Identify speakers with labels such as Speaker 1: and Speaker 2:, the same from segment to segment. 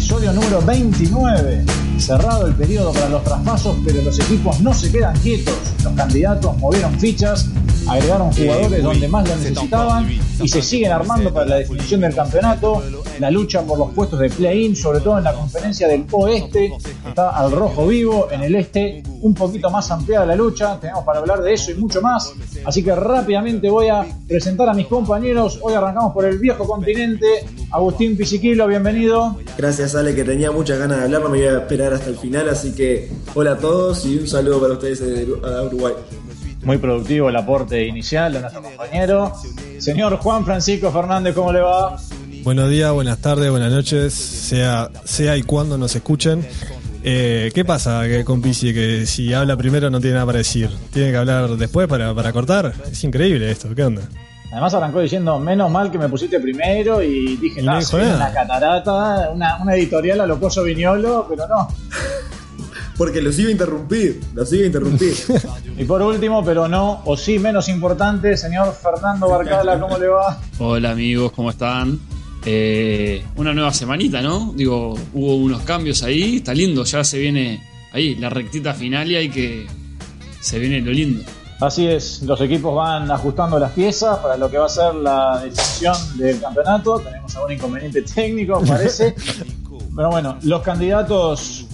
Speaker 1: episodio número 29. Cerrado el periodo para los traspasos, pero los equipos no se quedan quietos. Los candidatos movieron fichas, agregaron jugadores donde más lo necesitaban y se siguen armando para la definición del campeonato. La lucha por los puestos de play-in, sobre todo en la conferencia del oeste, está al rojo vivo. En el este, un poquito más ampliada la lucha. Tenemos para hablar de eso y mucho más. Así que rápidamente voy a presentar a mis compañeros. Hoy arrancamos por el viejo continente. Agustín Pisiquilo, bienvenido.
Speaker 2: Gracias Ale, que tenía muchas ganas de hablar, no me voy a esperar hasta el final, así que hola a todos y un saludo para ustedes de Uruguay.
Speaker 1: Muy productivo el aporte inicial de nuestro compañero. Señor Juan Francisco Fernández, ¿cómo le va?
Speaker 3: Buenos días, buenas tardes, buenas noches, sea, sea y cuando nos escuchen. Eh, ¿Qué pasa que con Pisi? Que si habla primero no tiene nada para decir. ¿Tiene que hablar después para, para cortar? Es increíble esto, ¿qué onda?
Speaker 1: Además arrancó diciendo, menos mal que me pusiste primero y dije, no, soy una catarata, una, una editorial a lo Coso Viñolo, pero no.
Speaker 2: Porque los iba a interrumpir, los iba a interrumpir.
Speaker 1: y por último, pero no, o sí menos importante, señor Fernando Barcala, ¿cómo le va?
Speaker 4: Hola amigos, ¿cómo están? Eh, una nueva semanita, ¿no? Digo, hubo unos cambios ahí, está lindo, ya se viene ahí, la rectita final y hay que... Se viene lo lindo.
Speaker 1: Así es, los equipos van ajustando las piezas para lo que va a ser la decisión del campeonato. Tenemos algún inconveniente técnico, parece. Pero bueno, los candidatos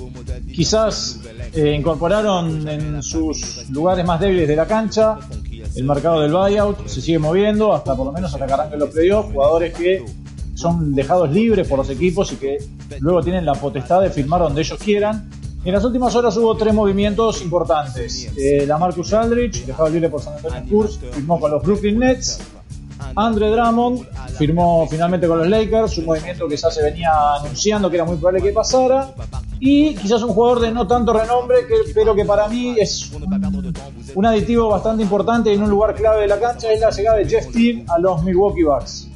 Speaker 1: quizás eh, incorporaron en sus lugares más débiles de la cancha el mercado del buyout, se sigue moviendo hasta por lo menos hasta que arranquen los playoffs, jugadores que son dejados libres por los equipos y que luego tienen la potestad de firmar donde ellos quieran en las últimas horas hubo tres movimientos importantes. Eh, la Marcus Aldrich, dejado libre por San Antonio Spurs, firmó con los Brooklyn Nets. Andre Drummond firmó finalmente con los Lakers, un movimiento que ya se venía anunciando que era muy probable que pasara. Y quizás un jugador de no tanto renombre, pero que para mí es un, aditivo bastante importante en un lugar clave de la cancha, es la llegada de Jeff Teague a los Milwaukee Bucks.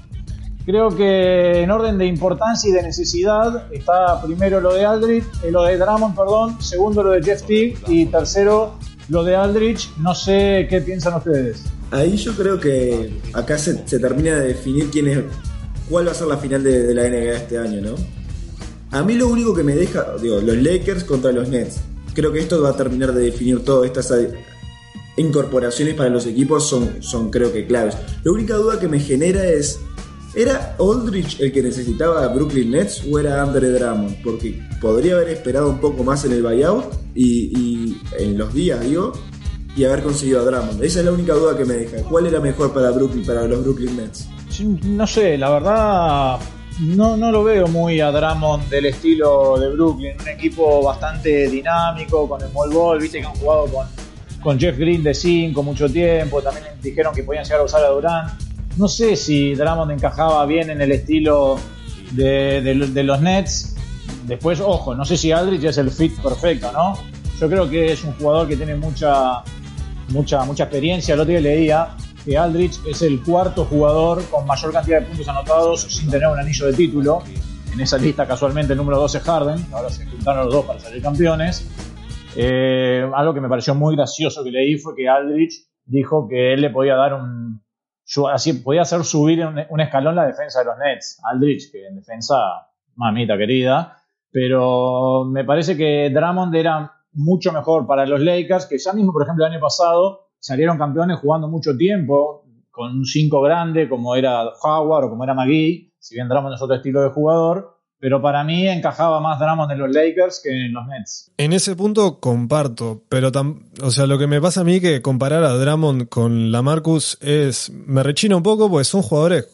Speaker 1: Creo que en orden de importancia y de necesidad está primero lo de Aldrich, eh, lo de Drummond, perdón, segundo lo de Jeff Teague y tercero lo de Aldrich. No sé qué piensan ustedes.
Speaker 2: Ahí yo creo que acá se, termina de definir quién es, cuál va a ser la final de, la NBA este año, ¿no? A mí lo único que me deja, digo, los Lakers contra los Nets. Creo que esto va a terminar de definir todo. Estas incorporaciones para los equipos son, son creo que claves. La única duda que me genera es ¿Era Aldrich el que necesitaba a Brooklyn Nets o era Andre Drummond? Porque podría haber esperado un poco más en el buyout y, en los días, digo, y haber conseguido a Drummond. Esa es la única duda que me deja. ¿Cuál era mejor para Brooklyn, para los Brooklyn Nets?
Speaker 1: No sé, la verdad no, no lo veo muy a Drummond del estilo de Brooklyn. Un equipo bastante dinámico, con el small ball, viste que han jugado con, Jeff Green de 5 mucho tiempo. También dijeron que podían llegar a usar a Durant no sé si Drummond encajaba bien en el estilo de, los Nets. Después, ojo, no sé si Aldrich es el fit perfecto, ¿no? Yo creo que es un jugador que tiene mucha, mucha, mucha experiencia. El otro día leía que Aldrich es el cuarto jugador con mayor cantidad de puntos anotados sin tener un anillo de título. En esa lista, casualmente, el número 12 es Harden. Ahora se juntaron los dos para salir campeones. Eh, algo que me pareció muy gracioso que leí fue que Aldrich dijo que él le podía dar un, así podía hacer subir un, escalón la defensa de los Nets. Aldrich, que en defensa, mamita querida. Pero me parece que Drummond era mucho mejor para los Lakers, que ya mismo, por ejemplo, el año pasado salieron campeones jugando mucho tiempo, con un 5 grande como era Howard o como era McGee, si bien Drummond es otro estilo de jugador, pero para mí encajaba más Drummond en los Lakers que en los Nets.
Speaker 3: En ese punto comparto, pero o sea, lo que me pasa a mí que comparar a Drummond con la Marcus es me rechina un poco porque son jugadores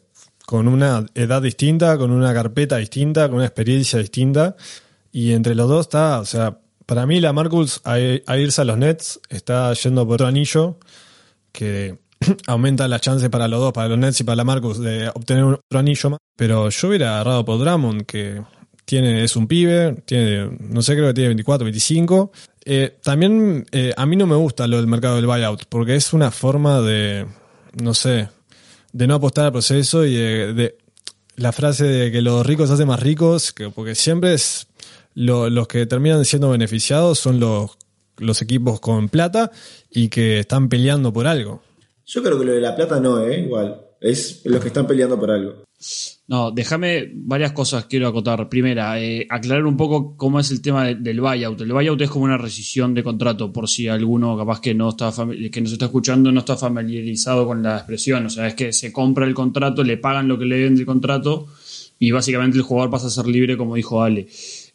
Speaker 3: con una edad distinta, con una carpeta distinta, con una experiencia distinta y entre los dos está, o sea, para mí la Marcus a, irse a los Nets está yendo por otro anillo que aumenta las chances para los dos, para los Nets y para la Marcus, de obtener otro anillo más. Pero yo hubiera agarrado por Drummond, que tiene, es un pibe, tiene, no sé, creo que tiene 24, 25. Eh, también eh, a mí no me gusta lo del mercado del buyout, porque es una forma de, no sé, de no apostar al proceso y de, la frase de que los ricos hacen más ricos, que, porque siempre es los que terminan siendo beneficiados son los, los equipos con plata y que están peleando por algo.
Speaker 2: Yo creo que lo de la plata no, ¿eh? Igual. Es los que están peleando por algo.
Speaker 4: No, déjame varias cosas quiero acotar. Primera, eh, aclarar un poco cómo es el tema de- del buyout. El buyout es como una rescisión de contrato, por si alguno capaz que no está que nos está escuchando no está familiarizado con la expresión. O sea, es que se compra el contrato, le pagan lo que le den del contrato y básicamente el jugador pasa a ser libre, como dijo Ale.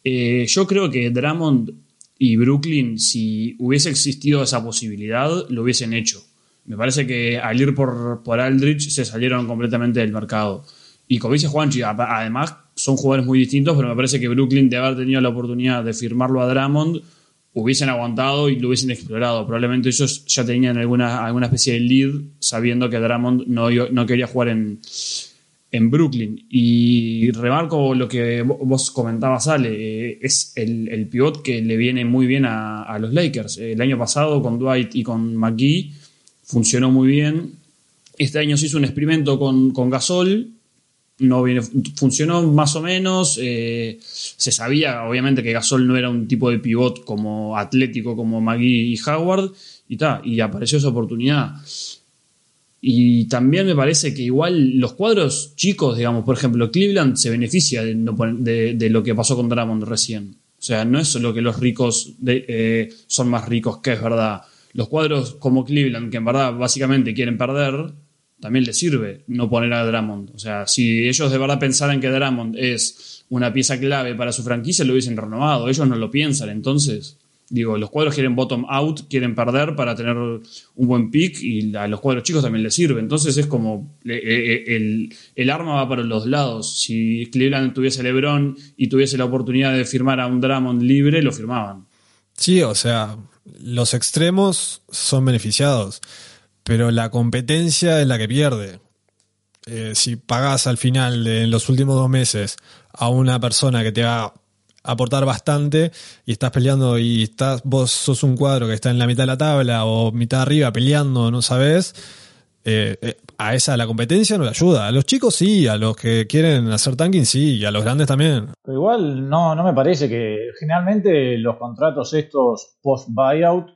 Speaker 4: Eh, yo creo que Drummond y Brooklyn, si hubiese existido esa posibilidad, lo hubiesen hecho. Me parece que al ir por, por Aldrich se salieron completamente del mercado. Y como dice Juanchi, además son jugadores muy distintos, pero me parece que Brooklyn, de haber tenido la oportunidad de firmarlo a Drummond, hubiesen aguantado y lo hubiesen explorado. Probablemente ellos ya tenían alguna, alguna especie de lead sabiendo que Drummond no, no quería jugar en, en Brooklyn. Y remarco lo que vo- vos comentabas, Ale, eh, es el, el pivot que le viene muy bien a, a los Lakers. El año pasado con Dwight y con McGee funcionó muy bien. Este año se hizo un experimento con, con Gasol. No viene, funcionó más o menos. eh, se sabía, obviamente, que Gasol no era un tipo de pivot como atlético como McGee y Howard. Y, ta, y apareció esa oportunidad. Y también me parece que igual los cuadros chicos, digamos, por ejemplo, Cleveland se beneficia de, lo que pasó con Drummond recién. O sea, no es solo que los ricos eh, son más ricos, que es verdad. Los cuadros como Cleveland, que en verdad básicamente quieren perder, también les sirve no poner a Drummond. O sea, si ellos de verdad pensaran que Drummond es una pieza clave para su franquicia, lo hubiesen renovado. Ellos no lo piensan. Entonces, digo, los cuadros quieren bottom out, quieren perder para tener un buen pick y a los cuadros chicos también les sirve. Entonces es como eh, eh, el, el arma va para los lados. Si Cleveland tuviese LeBron y tuviese la oportunidad de firmar a un Drummond libre, lo firmaban.
Speaker 3: Sí, o sea, los extremos son beneficiados, pero la competencia es la que pierde. Eh, si pagás al final de en los últimos dos meses a una persona que te va a aportar bastante y estás peleando y estás vos sos un cuadro que está en la mitad de la tabla o mitad arriba peleando, no sabes, eh, eh, a esa la competencia no le ayuda. A los chicos sí, a los que quieren hacer tanking sí, y a los grandes también.
Speaker 1: Pero igual no, no me parece que generalmente los contratos estos post-buyout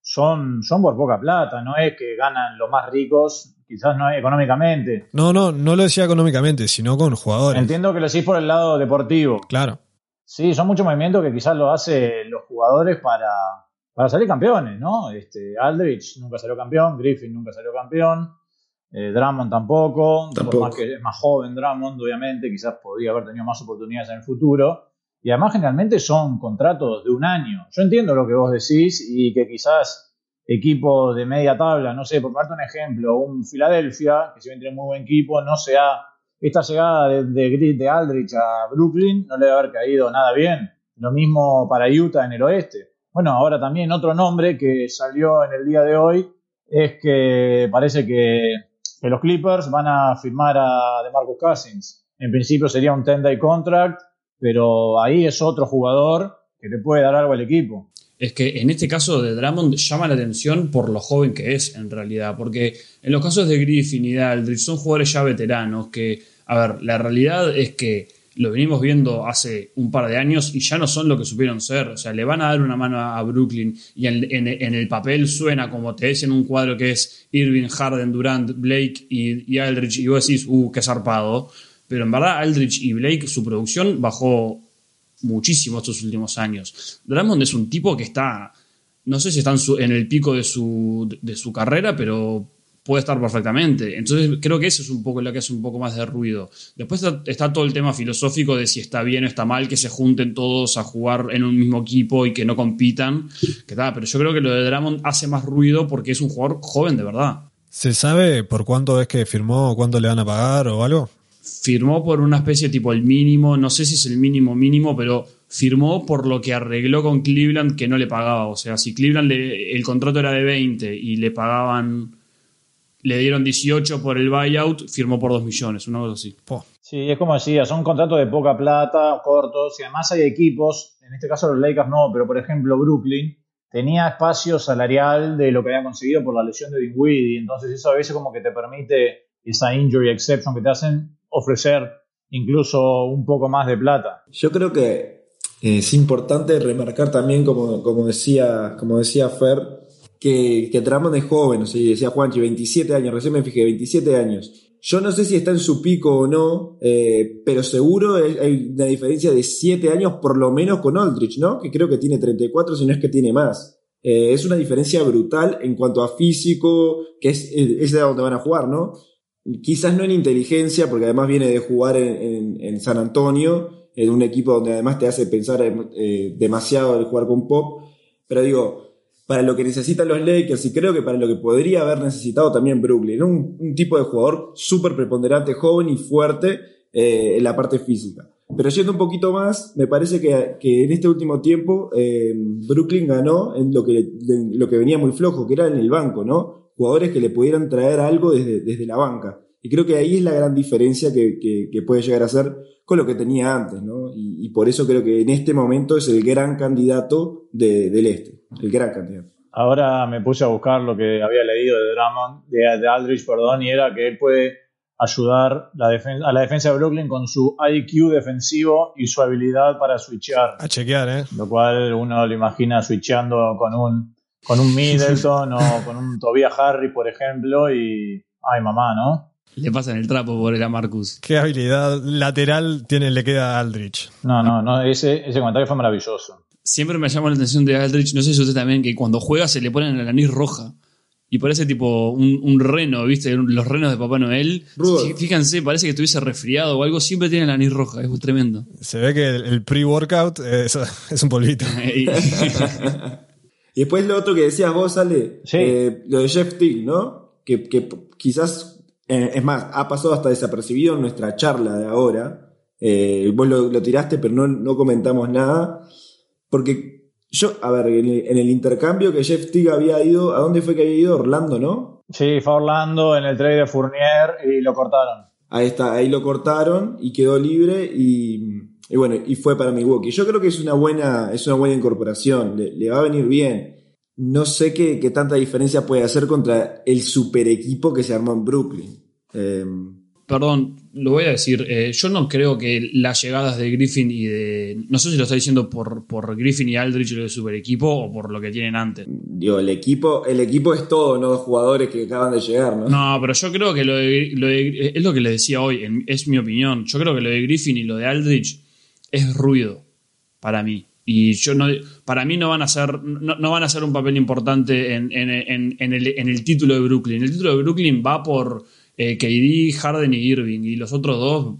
Speaker 1: son, son por poca plata, no es que ganan los más ricos, quizás no es económicamente.
Speaker 3: No, no, no lo decía económicamente, sino con jugadores.
Speaker 1: Entiendo que lo decís por el lado deportivo.
Speaker 3: Claro.
Speaker 1: Sí, son muchos movimientos que quizás lo hacen los jugadores para, para salir campeones, ¿no? Este, Aldrich nunca salió campeón, Griffin nunca salió campeón, eh, Drummond tampoco,
Speaker 2: Tampoco.
Speaker 1: por más que es más joven Drummond, obviamente, quizás podría haber tenido más oportunidades en el futuro. Y además generalmente son contratos de un año. Yo entiendo lo que vos decís y que quizás equipos de media tabla, no sé, por darte un ejemplo, un Filadelfia, que si bien tiene muy buen equipo, no sea esta llegada de, de Aldrich a Brooklyn no le debe haber caído nada bien. Lo mismo para Utah en el oeste. Bueno, ahora también otro nombre que salió en el día de hoy es que parece que, los Clippers van a firmar a DeMarcus Cousins. En principio sería un 10-day contract, pero ahí es otro jugador que le puede dar algo al equipo.
Speaker 4: Es que en este caso de Drummond llama la atención por lo joven que es en realidad, porque en los casos de Griffin y de Aldridge son jugadores ya veteranos que, a ver, la realidad es que lo venimos viendo hace un par de años y ya no son lo que supieron ser, o sea, le van a dar una mano a Brooklyn y en, el papel suena como te ves en un cuadro que es Irving, Harden, Durant, Blake y, y Aldridge y vos decís, uh, qué zarpado, pero en verdad Aldridge y Blake su producción bajó muchísimo estos últimos años. Drummond es un tipo que está, no sé si está en, en el pico de su, de su carrera, pero puede estar perfectamente. Entonces creo que eso es un poco lo que hace un poco más de ruido. Después está, está todo el tema filosófico de si está bien o está mal que se junten todos a jugar en un mismo equipo y que no compitan. Que tal, pero yo creo que lo de Drummond hace más ruido porque es un jugador joven de verdad.
Speaker 3: ¿Se sabe por cuánto es que firmó, cuánto le van a pagar o algo?
Speaker 4: firmó por una especie tipo el mínimo, no sé si es el mínimo mínimo, pero firmó por lo que arregló con Cleveland que no le pagaba. O sea, si Cleveland le- el contrato era de 20 y le pagaban, le dieron 18 por el buyout, firmó por 2 millones, una cosa así.
Speaker 3: Po.
Speaker 1: Sí, es como decía, son contratos de poca plata, cortos, y además hay equipos, en este caso los Lakers no, pero por ejemplo Brooklyn tenía espacio salarial de lo que había conseguido por la lesión de Dinwiddie, entonces eso a veces como que te permite esa injury exception que te hacen ofrecer incluso un poco más de plata.
Speaker 2: Yo creo que es importante remarcar también, como, como, decía, como decía Fer, que, que es joven, o sea, decía Juanchi, 27 años, recién me fijé, 27 años. Yo no sé si está en su pico o no, eh, pero seguro hay- una diferencia de 7 años por lo menos con Aldrich, ¿no? Que creo que tiene 34, si no es que tiene más. Eh, es una diferencia brutal en cuanto a físico, que es, es de donde van a jugar, ¿no? Quizás no en inteligencia, porque además viene de jugar en San Antonio, en un equipo donde además te hace pensar eh, demasiado el jugar con Pop, pero digo, para lo que necesitan los Lakers y creo que para lo que podría haber necesitado también Brooklyn, un, un tipo de jugador súper preponderante, joven y fuerte eh, en la parte física. Pero yendo un poquito más, me parece que, en este último tiempo eh, Brooklyn ganó en lo que, venía muy flojo, que era en el banco, ¿no? Jugadores que le pudieran traer algo desde, la banca. Y creo que ahí es la gran diferencia que, puede llegar a ser con lo que tenía antes, ¿no? Y, por eso creo que en este momento es el gran candidato de- del este. El gran candidato.
Speaker 1: Ahora me puse a buscar lo que había leído de Drummond, de, de Aldrich, perdón, y era que él puede ayudar la a la defensa de Brooklyn con su IQ defensivo y su habilidad para switchear.
Speaker 3: A chequear, ¿eh?
Speaker 1: Lo cual uno lo imagina switchando con un, con un Middleton o con un Tobias Harris, por ejemplo, y. Ay, mamá, ¿no?
Speaker 4: Le pasan el trapo por el a Marcus.
Speaker 3: Qué habilidad lateral tiene, le queda a Aldrich.
Speaker 1: No, no, no, ese, ese comentario fue maravilloso.
Speaker 4: Siempre me llama la atención de Aldrich, no sé si usted también, que cuando juega se le ponen la nariz roja. Y parece tipo un, un reno, ¿viste? Los renos de Papá Noel. Fíjense, parece que estuviese resfriado o algo. Siempre tiene la nariz roja, es tremendo.
Speaker 3: Se ve que el, el pre-workout es, es un polvito.
Speaker 4: Y-
Speaker 2: después lo otro que decías vos, Ale,
Speaker 1: Sí.
Speaker 2: eh, lo de Jeff Teague, ¿no? Que, que quizás, eh, es más, ha pasado hasta desapercibido en nuestra charla de ahora. Eh, vos lo, lo tiraste, pero no, no comentamos nada. Porque yo, a ver, en el, en el intercambio que Jeff Teague había ido, ¿a dónde fue que había ido? Orlando, ¿no?
Speaker 1: Sí, fue a Orlando en el trade de Fournier y lo cortaron.
Speaker 2: Ahí está, ahí lo cortaron y quedó libre y, y bueno, y fue para Milwaukee. Yo creo que es una buena, es una buena incorporación, le, le va a venir bien. No sé qué, qué tanta diferencia puede hacer contra el super equipo que se armó en Brooklyn. Eh,
Speaker 4: Perdón, lo voy a decir. eh, yo no creo que las llegadas de Griffin y de. No sé si lo está diciendo por, por Griffin y Aldrich lo de super equipo o por lo que tienen antes.
Speaker 2: digo, el equipo, el equipo es todo, no jugadores que acaban de llegar, ¿no?
Speaker 4: No, pero yo creo que lo de, lo de- es lo que le decía hoy, en- es mi opinión. Yo creo que lo de Griffin y lo de Aldrich es ruido para mí. Y yo no, para mí no van a ser, no, no van a ser un papel importante en, en- en- en el, en el título de Brooklyn. El título de Brooklyn va por eh, KD, Harden y Irving, y los otros dos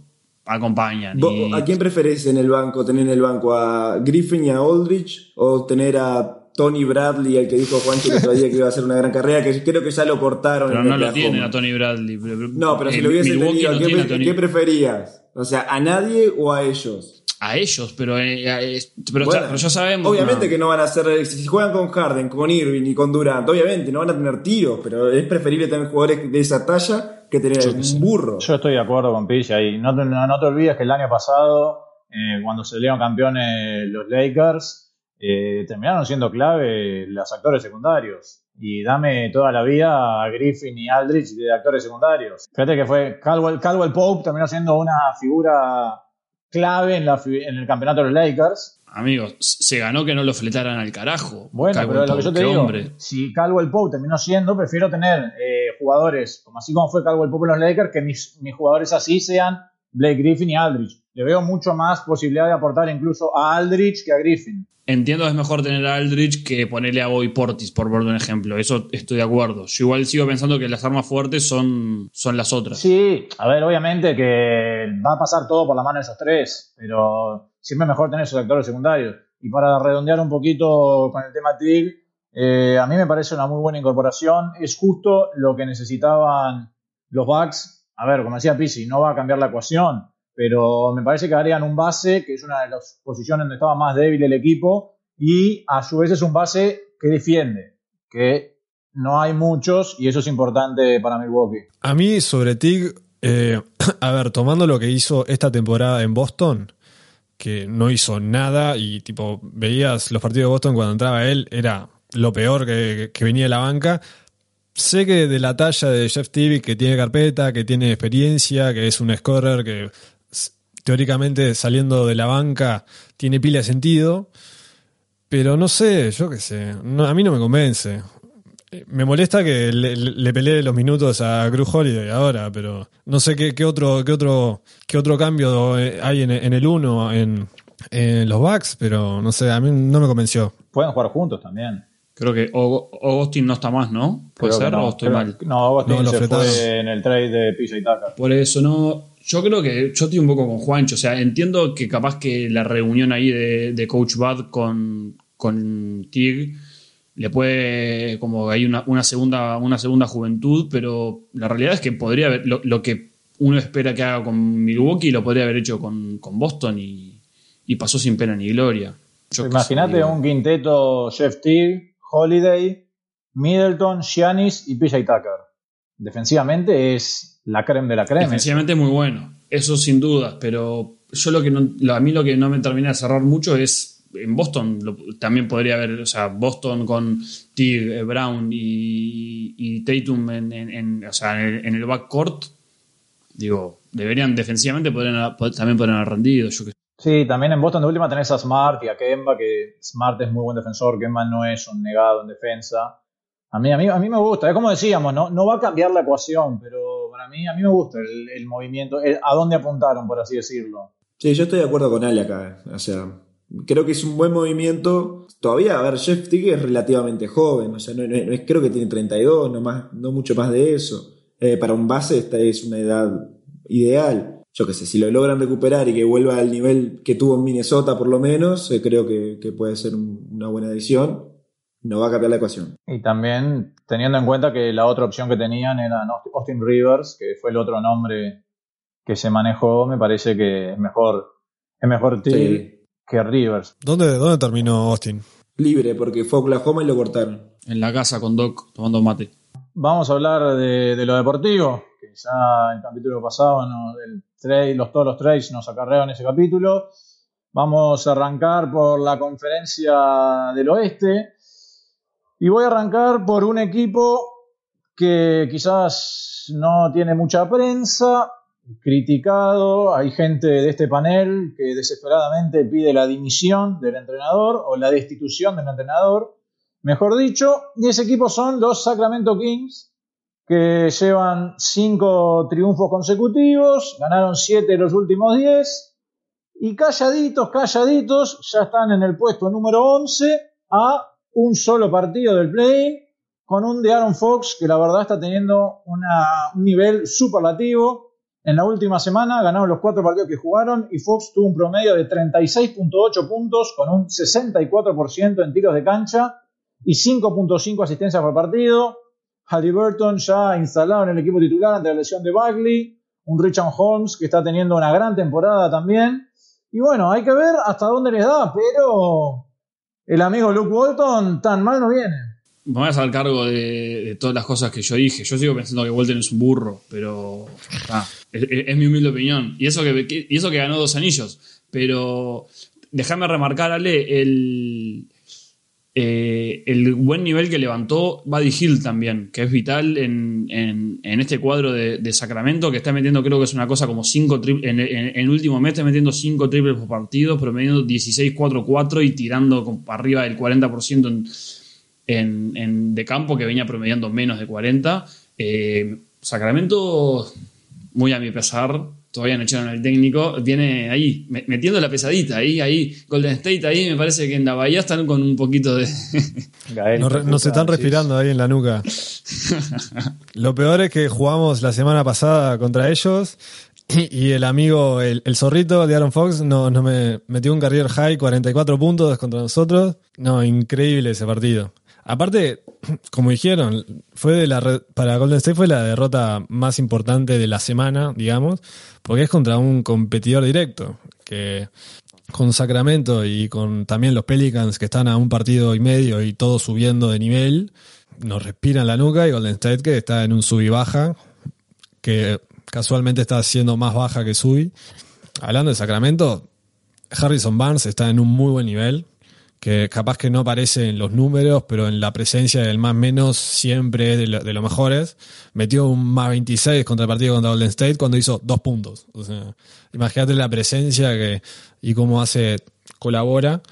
Speaker 4: acompañan.
Speaker 2: ¿Vos-
Speaker 4: Y-
Speaker 2: ¿A quién preferís en el banco, tener en el banco? ¿A Griffin y a Aldrich? ¿O tener a Tony Bradley, el que dijo Juancho otro día que iba a hacer una gran carrera? Que creo que ya lo cortaron.
Speaker 4: pero
Speaker 2: en
Speaker 4: no lo tienen a Tony Bradley. Pero-
Speaker 2: No, pero si
Speaker 4: eh,
Speaker 2: lo hubiese
Speaker 4: Milwaukee
Speaker 2: tenido,
Speaker 4: no
Speaker 2: ¿qué, pre- preferías? O sea, ¿a nadie o a ellos?
Speaker 4: a ellos, pero, eh, eh, pero,
Speaker 2: Bueno,
Speaker 4: ya, pero ya sabemos.
Speaker 2: Obviamente
Speaker 4: no.
Speaker 2: que no van a ser. Si juegan con Harden, con Irving y con Durant, obviamente no van a tener tiros, pero es preferible tener jugadores de esa talla que tener
Speaker 4: Yo
Speaker 2: un burro.
Speaker 1: Yo estoy de acuerdo con Pilla ahí. No te, no, no te olvides que el año pasado, eh, cuando salieron campeones los Lakers, eh, terminaron siendo clave los actores secundarios. Y dame toda la vida a Griffin y Aldrich de actores secundarios. Fíjate que fue Caldwell, Caldwell Pope terminó siendo una figura clave en, la, en el campeonato de los Lakers.
Speaker 4: Amigos, se ganó que no lo fletaran al carajo.
Speaker 1: Bueno,
Speaker 4: Caldwell
Speaker 1: pero lo que yo te digo,
Speaker 4: hombre.
Speaker 1: si Caldwell Pope terminó siendo, prefiero tener eh, jugadores, como así como fue Caldwell Pope en los Lakers, que mis, mis jugadores así sean Blake Griffin y Aldrich. Le veo mucho más posibilidad de aportar incluso a Aldrich que a Griffin.
Speaker 4: Entiendo que es mejor tener a Aldrich que ponerle a Boy Portis, por poner un ejemplo. Eso estoy de acuerdo. Yo igual sigo pensando que las armas fuertes son, son las otras.
Speaker 1: Sí, a ver, obviamente que va a pasar todo por la mano de esos tres, pero siempre es mejor tener esos actores secundarios. Y para redondear un poquito con el tema TIG, eh, a mí me parece una muy buena incorporación. Es justo lo que necesitaban los Bucks. A ver, como decía Pizzi, no va a cambiar la ecuación, pero me parece que harían un base, que es una de las posiciones donde estaba más débil el equipo, y a su vez es un base que defiende, que no hay muchos, y eso es importante para Milwaukee.
Speaker 3: A mí, sobre Tig, eh, a ver, tomando lo que hizo esta temporada en Boston, que no hizo nada y tipo, veías los partidos de Boston cuando entraba él, era lo peor que, que venía de la banca. Sé que de la talla de Jeff Tibbs, que tiene carpeta, que tiene experiencia, que es un scorer que teóricamente saliendo de la banca tiene pila de sentido, pero no sé, yo qué sé, no- a mí no me convence. Me molesta que le, le- le pelee los minutos a Cruz Holiday ahora, pero no sé qué, qué otro, qué otro, qué otro cambio hay en, en el 1 en, en los Bucks, pero no sé, a mí no me convenció.
Speaker 1: Pueden jugar juntos también.
Speaker 4: Creo que O- Augustin no está más, ¿no? ¿Puede
Speaker 1: Creo
Speaker 4: ser
Speaker 1: no,
Speaker 4: o estoy mal?
Speaker 1: No, Agustín
Speaker 3: No,
Speaker 1: se fue en el trade de PJ Tucker.
Speaker 4: Por eso no. Yo creo que yo estoy un poco con Juancho. O sea, entiendo que capaz que la reunión ahí de, de Coach Bud con, con Tig le puede. como hay una, una segunda, una segunda juventud, pero la realidad es que podría haber. Lo, lo que uno espera que haga con Milwaukee lo podría haber hecho con, con Boston y, y pasó sin pena ni gloria.
Speaker 1: Imagínate un quinteto Jeff Teague, Holiday, Middleton, Giannis y PJ Tucker. Defensivamente es la creme de la creme.
Speaker 4: Defensivamente muy bueno, eso sin dudas, pero yo lo que no, a mí lo que no me termina de cerrar mucho es en Boston lo- también podría haber, o sea, Boston con Tig, eh, Brown y, y Tatum en, en- en- o sea, en, el, en el backcourt, digo, deberían defensivamente podrían, también podrían haber rendido, yo que
Speaker 1: Sí, también en Boston de última tenés a Smart y a Kemba, que Smart es muy buen defensor, Kemba no es un negado en defensa. A mí, a mí, a mí me gusta, es como decíamos, no, no va a cambiar la ecuación, pero para mí, a mí me gusta el, el movimiento, el- a dónde apuntaron, por así decirlo.
Speaker 2: Sí, yo estoy de acuerdo con Ale acá. O sea, creo que es un buen movimiento. Todavía, a ver, Jeff Teague es relativamente joven. O sea, no, no- no es- creo que tiene 32, no, más, no mucho más de eso. Eh, para un base esta es una edad ideal. Yo qué sé, si lo logran recuperar y que vuelva al nivel que tuvo en Minnesota por lo menos, eh, creo que, que puede ser un- una buena adición. No va a cambiar la ecuación.
Speaker 1: Y también teniendo en cuenta que la otra opción que tenían era Austin Rivers, que fue el otro nombre que se manejó, me parece que es mejor, es mejor
Speaker 2: Sí.
Speaker 1: Que Rivers.
Speaker 3: ¿Dónde, dónde terminó Austin?
Speaker 2: Libre, porque fue a Oklahoma y lo cortaron.
Speaker 4: en la casa con Doc tomando mate.
Speaker 1: Vamos a hablar de, de lo deportivo, que ya el capítulo pasado, ¿no? el trade, los, todos los trades nos acarrearon ese capítulo. Vamos a arrancar por la conferencia del oeste. Y voy a arrancar por un equipo que quizás no tiene mucha prensa, criticado. Hay gente de este panel que desesperadamente pide la dimisión del entrenador o la destitución del entrenador mejor dicho, y ese equipo son los Sacramento Kings, que llevan cinco triunfos consecutivos, ganaron siete los últimos diez, y calladitos, calladitos, ya están en el puesto número 11 a un solo partido del play con un de Aaron Fox que la verdad está teniendo un nivel superlativo. En la última semana ganaron los cuatro partidos que jugaron y Fox tuvo un promedio de 36.8 puntos con un 64% en tiros de cancha y 5.5 asistencias por partido. Halliburton ya instalado en el equipo titular ante la lesión de Bagley. Un Richard Holmes que está teniendo una gran temporada también. Y bueno, hay que ver hasta dónde les da, pero el amigo Luke Walton tan mal no viene.
Speaker 4: Me voy a hacer cargo de, todas las cosas que yo dije. Yo sigo pensando que Walton es un burro, pero es, mi humilde opinión. Y eso que, y eso que ganó dos anillos. Pero déjame remarcar, Ale, el, eh, el buen nivel que levantó Buddy Hill también, que es vital en, en- este cuadro de, Sacramento, que está metiendo, creo que es una cosa como 5 triples. En, en- el último mes está metiendo 5 triples por partido, promediando 16-4-4 y tirando con- arriba del 40% en, en, en- de campo que venía promediando menos de 40. Eh, Sacramento, muy a mi pesar, todavía no echaron al técnico, viene ahí, me- metiendo la pesadita, ahí, ahí, Golden State, ahí me parece que en la bahía están con un poquito de...
Speaker 1: Gael,
Speaker 3: Nos, re-
Speaker 1: puta,
Speaker 3: nos están respirando ahí en la nuca. Lo peor es que jugamos la semana pasada contra ellos y, el amigo, el, el zorrito de Aaron Fox, no, no me metió un career high, 44 puntos contra nosotros. No, increíble ese partido. Aparte, como dijeron, fue de la para Golden State fue la derrota más importante de la semana, digamos, porque es contra un competidor directo, que con Sacramento y con también los Pelicans que están a un partido y medio y todos subiendo de nivel, nos respiran la nuca y Golden State que está en un sub y baja, que casualmente está siendo más baja que sub. Hablando de Sacramento, Harrison Barnes está en un muy buen nivel, que capaz que no aparece en los números, pero en la presencia del más menos siempre es de, lo- de los mejores. Metió un más 26 contra el partido contra Golden State cuando hizo dos puntos. O sea, imagínate la presencia que, y cómo hace, colabora.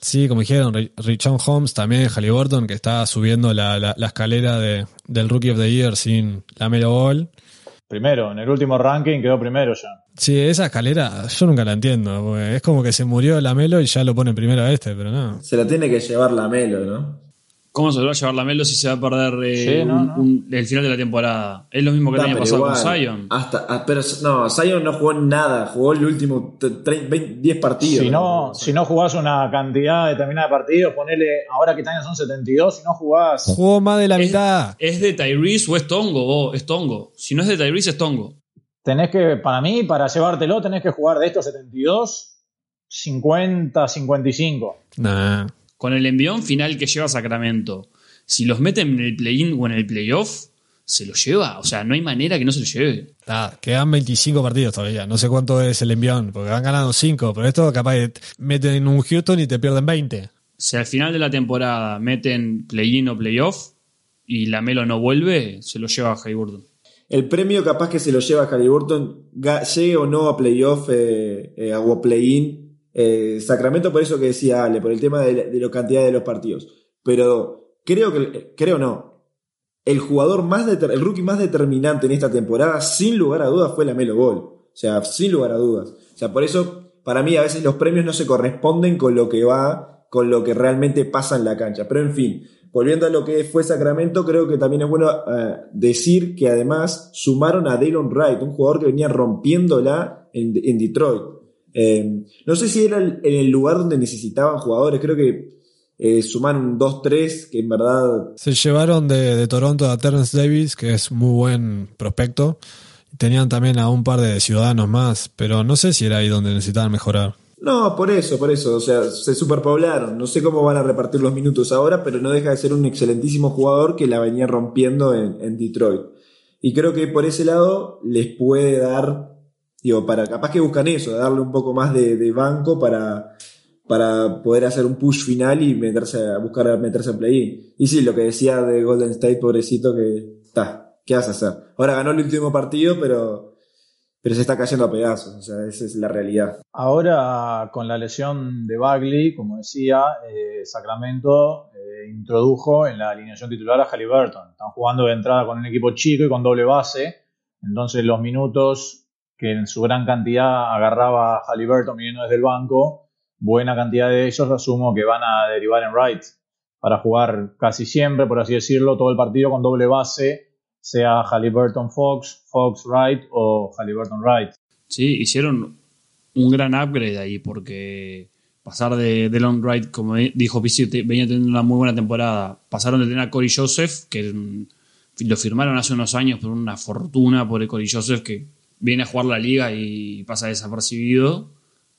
Speaker 3: Sí, como dijeron, Ri- Richon Holmes, también Halliburton, que está subiendo la, la- la escalera de, del Rookie of the Year sin la Melo Ball.
Speaker 1: Primero, en el último ranking quedó primero ya.
Speaker 3: Sí, esa escalera yo nunca la entiendo. porque es como que se murió la Melo y ya lo ponen primero a este, pero no.
Speaker 2: Se la tiene que llevar la Melo, ¿no?
Speaker 4: ¿Cómo se lo va a llevar la Melo si se va a perder eh,
Speaker 1: Sí, no,
Speaker 4: un-
Speaker 1: no.
Speaker 4: un- el final de la temporada? Es lo mismo que el año
Speaker 2: pero
Speaker 4: pasado con
Speaker 2: igual,
Speaker 4: Zion.
Speaker 2: Hasta, ah, pero no, Zion no jugó nada, jugó el último tre- tre- 20 10 partidos.
Speaker 1: Si no, si no jugás una cantidad determinada de partidos, ponele, ahora que también son 72, si no jugás.
Speaker 3: Jugó más de la
Speaker 4: Es,
Speaker 3: mitad.
Speaker 4: ¿Es de Tyrese o es Tongo? vos? es Tongo. Si no es de Tyrese, es Tongo.
Speaker 1: Tenés que, para mí, para llevártelo, tenés que jugar de estos 72, 50, 55.
Speaker 3: Nah.
Speaker 4: Con el envión final que lleva Sacramento, si los meten en el play-in o en el playoff, se lo lleva. O sea, no hay manera que no se lo lleve.
Speaker 3: Nada, quedan 25 partidos todavía. No sé cuánto es el envión, porque van ganando 5, pero esto capaz que te meten en un Houston y te pierden 20.
Speaker 4: Si al final de la temporada meten play-in o playoff y la Melo no vuelve, se lo lleva a Halliburton.
Speaker 2: El premio capaz que se lo lleva a Halliburton, llegue o no a playoff eh, eh, o a play-in. Eh, Sacramento, por eso que decía Ale, por el tema de la, de la cantidad de los partidos. Pero creo que, creo no, el jugador más, el rookie más determinante en esta temporada, sin lugar a dudas, fue la Melo Ball. O sea, sin lugar a dudas. O sea, por eso, para mí, a veces los premios no se corresponden con lo que va, con lo que realmente pasa en la cancha. Pero en fin, volviendo a lo que fue Sacramento, creo que también es bueno eh, decir que además sumaron a Daylon Wright, un jugador que venía rompiéndola en Detroit. Eh, no sé si era el- en el lugar donde necesitaban jugadores, creo que eh, sumaron un 2-3, que en verdad
Speaker 3: Se llevaron de, de Toronto a Terrence Davis, que es muy buen prospecto. Tenían también a un par de ciudadanos más, pero no sé si era ahí donde necesitaban mejorar.
Speaker 2: No, por eso, por eso. O sea, se superpoblaron. No sé cómo van a repartir los minutos ahora, pero no deja de ser un excelentísimo jugador que la venía rompiendo en, en Detroit. Y creo que por ese lado les puede dar, digo, para capaz que buscan eso, darle un poco más de, de banco para, para poder hacer un push final y meterse a buscar meterse en play-in. Y sí, lo que decía de Golden State, pobrecito, que está, ¿qué vas a hacer? Ahora ganó el último partido, pero, pero se está cayendo a pedazos. O sea, esa es la realidad.
Speaker 1: Ahora, con la lesión de Bagley, como decía, eh, Sacramento eh, introdujo en la alineación titular a Halliburton. Están jugando de entrada con un equipo chico y con doble base. Entonces, los minutos que en su gran cantidad agarraba Halliburton viniendo desde el banco, buena cantidad de ellos asumo que van a derivar en Wright para jugar casi siempre, por así decirlo, todo el partido con doble base, sea Halliburton Fox, Fox Wright o Halliburton Wright.
Speaker 4: Sí, hicieron un gran upgrade ahí porque pasar de Delon Wright, como dijo Pizzi, venía teniendo una muy buena temporada. Pasaron de tener a Corey Joseph, que lo firmaron hace unos años por una fortuna por el Corey Joseph, que viene a jugar la liga y pasa desapercibido,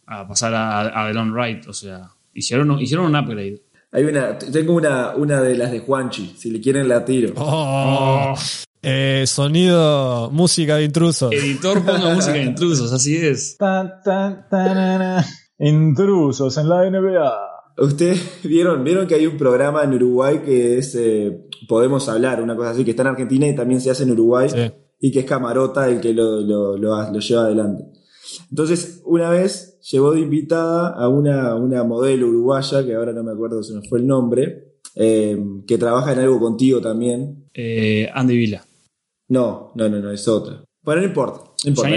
Speaker 4: a pasar a, a Delon Wright. O sea, hicieron, hicieron un upgrade.
Speaker 2: Hay una, tengo una, una de las de Juanchi, si le quieren la tiro.
Speaker 3: Oh. Eh, sonido, música de intrusos.
Speaker 4: Editor ponga música de intrusos, así es.
Speaker 1: Tan, tan, tanana. Intrusos en la NBA.
Speaker 2: Ustedes vieron, vieron que hay un programa en Uruguay que es eh, Podemos Hablar, una cosa así, que está en Argentina y también se hace en Uruguay,
Speaker 3: Sí.
Speaker 2: Y que es Camarota el que lo, lo, lo- lo lleva adelante. Entonces, una vez llevó de invitada a una, una modelo uruguaya, que ahora no me acuerdo si me fue el nombre, eh, que trabaja en algo contigo también.
Speaker 4: Eh, Andy Vila.
Speaker 2: No, no, no, no, es otra. Bueno, no importa. No importa.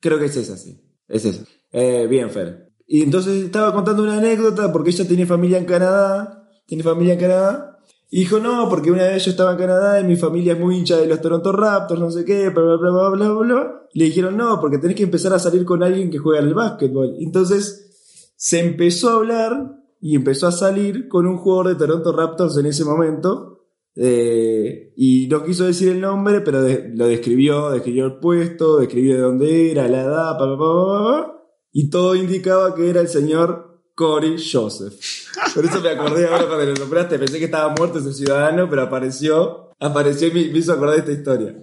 Speaker 2: Creo que es esa, sí. Es esa. Eh, bien, Fer. Y entonces estaba contando una anécdota porque ella tiene familia en Canadá. Tiene familia en Canadá. Y dijo, no, porque una vez yo estaba en Canadá y mi familia es muy hincha de los Toronto Raptors, no sé qué, bla, bla, bla, bla, bla, bla. Le dijeron, no, porque tenés que empezar a salir con alguien que juega al básquetbol. Entonces se empezó a hablar y empezó a salir con un jugador de Toronto Raptors en ese momento. Eh, y no quiso decir el nombre, pero lo describió, describió el puesto, describió de dónde era, la edad, pa, pa, pa, pa, y todo indicaba que era el señor Corey Joseph. Por eso me acordé ahora cuando lo nombraste, pensé que estaba muerto ese ciudadano, pero apareció, apareció y me, hizo acordar de esta historia.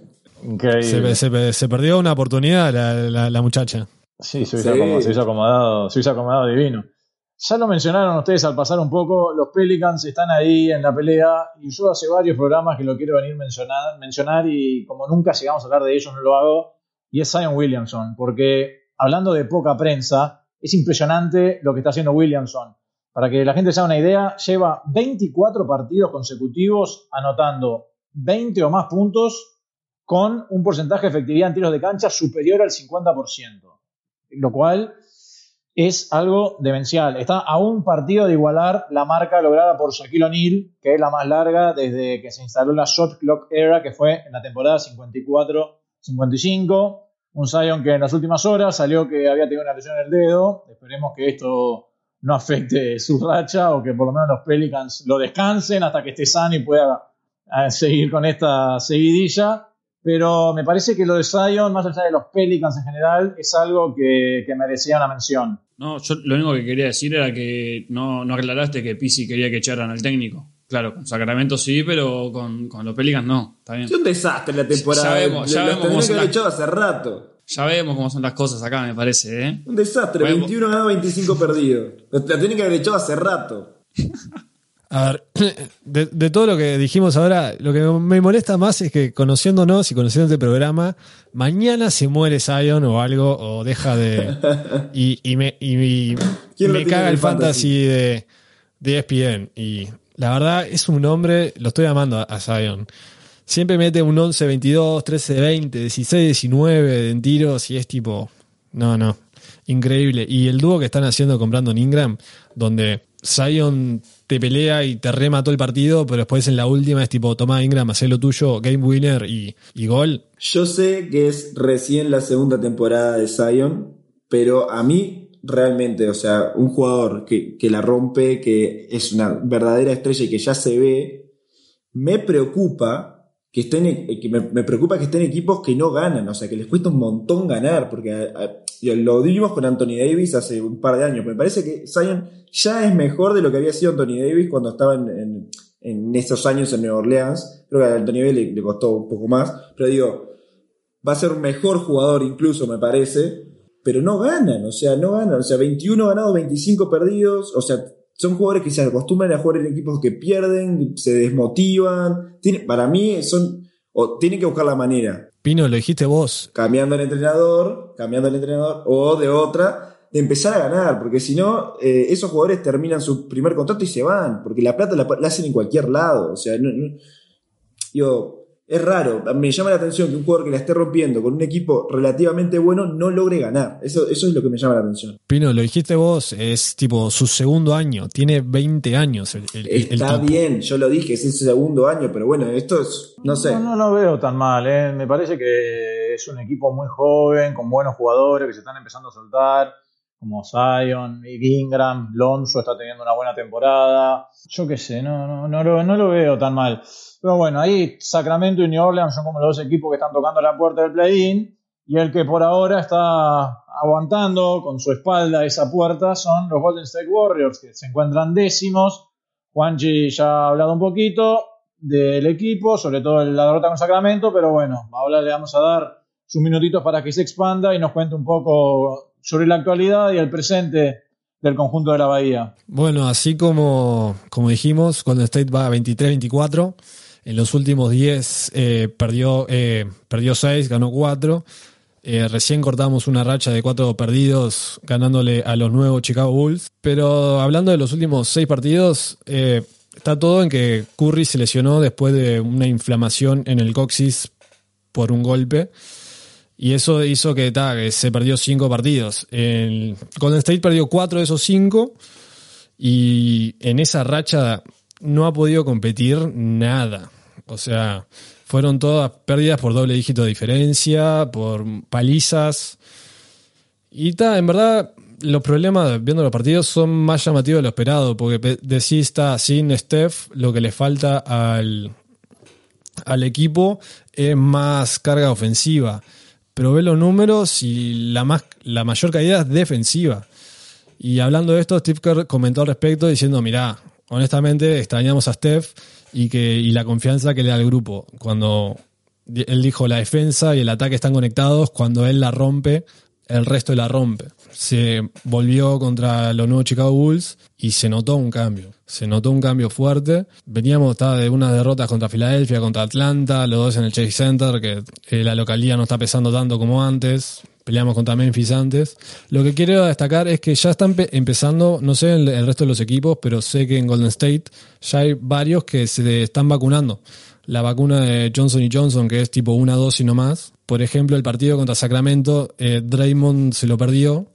Speaker 1: Increíble.
Speaker 3: Se, se- se perdió una oportunidad la, la- la muchacha.
Speaker 1: Sí, se hizo,
Speaker 2: Sí.
Speaker 1: acomodado, se hizo acomodado, se hizo acomodado divino. Ya lo mencionaron ustedes al pasar un poco, los Pelicans están ahí en la pelea y yo hace varios programas que lo quiero venir mencionar, mencionar y como nunca llegamos a hablar de ellos no lo hago y es Zion Williamson, porque hablando de poca prensa, es impresionante lo que está haciendo Williamson. Para que la gente se haga una idea, lleva 24 partidos consecutivos anotando 20 o más puntos con un porcentaje de efectividad en tiros de cancha superior al 50%, lo cual es algo demencial. Está a un partido de igualar la marca lograda por Shaquille O'Neal, que es la más larga desde que se instaló la Shot Clock Era, que fue en la temporada 54-55. Un Zion que en las últimas horas salió que había tenido una lesión en el dedo. Esperemos que esto no afecte su racha o que por lo menos los Pelicans lo descansen hasta que esté sano y pueda eh, seguir con esta seguidilla. Pero me parece que lo de Zion, más allá de los Pelicans en general, es algo que, que merecía una mención.
Speaker 4: No, yo lo único que quería decir era que no, no aclaraste que Pisi quería que echaran al técnico. Claro, con Sacramento sí, pero con, con los Pelicans no. Está bien.
Speaker 2: Es un desastre la temporada.
Speaker 4: Ya vemos, ya vemos
Speaker 2: que echado hace rato.
Speaker 4: Ya vemos cómo son las cosas acá, me parece, ¿eh?
Speaker 2: Un desastre.
Speaker 4: Bueno,
Speaker 2: 21 ganados, 25 perdidos. La tienen que haber echado hace rato.
Speaker 3: A ver, de, de todo lo que dijimos ahora, lo que me molesta más es que conociéndonos y conociendo este programa, mañana se muere Zion o algo, o deja de. Y, y me, y, y
Speaker 2: ¿Quién lo
Speaker 3: me caga el fantasy de, de ESPN. Y la verdad es un hombre, lo estoy amando a, a Zion. Siempre mete un 11, 22, 13, 20, 16, 19 en tiros y es tipo. No, no. Increíble. Y el dúo que están haciendo con Brandon Ingram, donde Zion te pelea y te rema todo el partido, pero después en la última es tipo, toma Ingram, haz lo tuyo, game winner y, y gol.
Speaker 2: Yo sé que es recién la segunda temporada de Zion, pero a mí realmente, o sea, un jugador que, que la rompe, que es una verdadera estrella y que ya se ve, me preocupa que estén, eh, que me, me preocupa que estén equipos que no ganan, o sea, que les cuesta un montón ganar, porque lo vimos con Anthony Davis hace un par de años, me parece que Zion ya es mejor de lo que había sido Anthony Davis cuando estaba en, en, en esos años en Nueva Orleans, creo que a Anthony Davis le costó un poco más, pero digo, va a ser un mejor jugador incluso, me parece, pero no ganan, o sea, no ganan, o sea, 21 ganados, 25 perdidos, o sea, son jugadores que se acostumbran a jugar en equipos que pierden, se desmotivan, tiene, para mí son, o tienen que buscar la manera,
Speaker 3: Pino, lo dijiste vos.
Speaker 2: cambiando el entrenador, cambiando el entrenador, o de otra, de empezar a ganar, porque si no, eh, esos jugadores terminan su primer contrato y se van, porque la plata la, la hacen en cualquier lado, o sea, no, no- digo, es raro, me llama la atención que un jugador que la esté rompiendo con un equipo relativamente bueno no logre ganar, eso, eso es lo que me llama la atención.
Speaker 3: Pino, lo dijiste vos, es tipo su segundo año, tiene 20 años el, el- el
Speaker 2: Está bien, yo lo dije, es el segundo año, pero bueno, esto es, no sé.
Speaker 1: No, no lo veo tan mal, ¿eh? me parece que es un equipo muy joven, con buenos jugadores que se están empezando a soltar, como Zion, Ingram, Lonzo está teniendo una buena temporada. Yo qué sé, no, no, no, lo, no lo veo tan mal. Pero bueno, ahí Sacramento y New Orleans son como los dos equipos que están tocando la puerta del play-in. Y el que por ahora está aguantando con su espalda esa puerta son los Golden State Warriors, que se encuentran décimos. Juanchi ya ha hablado un poquito del equipo, sobre todo la derrota con Sacramento, pero bueno, ahora le vamos a dar sus minutitos para que se expanda y nos cuente un poco sobre la actualidad y el presente del conjunto de la Bahía.
Speaker 3: Bueno, así como, como dijimos, Golden State va a 23-24. En los últimos 10 eh, perdió, eh, perdió 6, ganó 4. Eh, recién cortamos una racha de 4 perdidos ganándole a los nuevos Chicago Bulls. Pero hablando de los últimos 6 partidos, eh, está todo en que Curry se lesionó después de una inflamación en el coxis por un golpe. Y eso hizo que, ta, que se perdió 5 partidos. El Golden State perdió 4 de esos 5. Y en esa racha no ha podido competir nada. O sea, fueron todas pérdidas por doble dígito de diferencia, por palizas. Y está, en verdad, los problemas viendo los partidos son más llamativos de lo esperado, porque decís, está sin Steph, lo que le falta al, al equipo es más carga ofensiva. Pero ve los números y la, más, la mayor caída es defensiva. Y hablando de esto, Steve Kerr comentó al respecto diciendo, mirá, honestamente extrañamos a Steph y, que, y la confianza que le da al grupo. Cuando él dijo la defensa y el ataque están conectados, cuando él la rompe, el resto la rompe. Se volvió contra los nuevos Chicago Bulls y se notó un cambio. Se notó un cambio fuerte. Veníamos de unas derrotas contra Filadelfia, contra Atlanta, los dos en el Chase Center, que eh, la localidad no está pesando tanto como antes. Peleamos contra Memphis antes. Lo que quiero destacar es que ya están empezando, no sé en el resto de los equipos, pero sé que en Golden State ya hay varios que se están vacunando. La vacuna de Johnson y Johnson, que es tipo una dosis nomás. Por ejemplo, el partido contra Sacramento, eh, Draymond se lo perdió